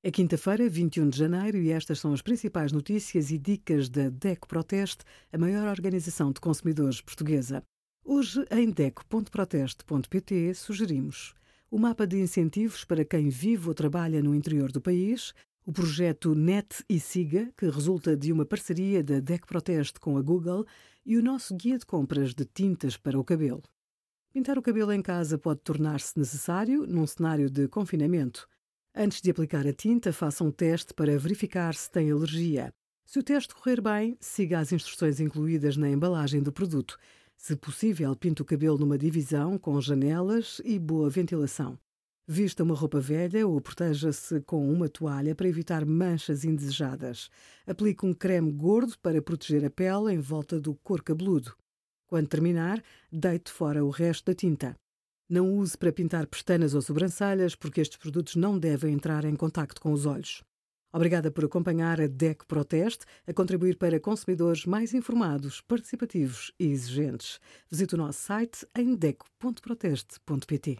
É quinta-feira, 21 de janeiro, e estas são as principais notícias e dicas da DECO Proteste, a maior organização de consumidores portuguesa. Hoje, em DECO.proteste.pt, sugerimos o mapa de incentivos para quem vive ou trabalha no interior do país, o projeto Net e Siga, que resulta de uma parceria da DECO Proteste com a Google, e o nosso guia de compras de tintas para o cabelo. Pintar o cabelo em casa pode tornar-se necessário num cenário de confinamento. Antes de aplicar a tinta, faça um teste para verificar se tem alergia. Se o teste correr bem, siga as instruções incluídas na embalagem do produto. Se possível, pinte o cabelo numa divisão com janelas e boa ventilação. Vista uma roupa velha ou proteja-se com uma toalha para evitar manchas indesejadas. Aplique um creme gordo para proteger a pele em volta do couro cabeludo. Quando terminar, deite fora o resto da tinta. Não use para pintar pestanas ou sobrancelhas, porque estes produtos não devem entrar em contacto com os olhos. Obrigada por acompanhar a DEC Proteste, a contribuir para consumidores mais informados, participativos e exigentes. Visite o nosso site em deco.proteste.pt.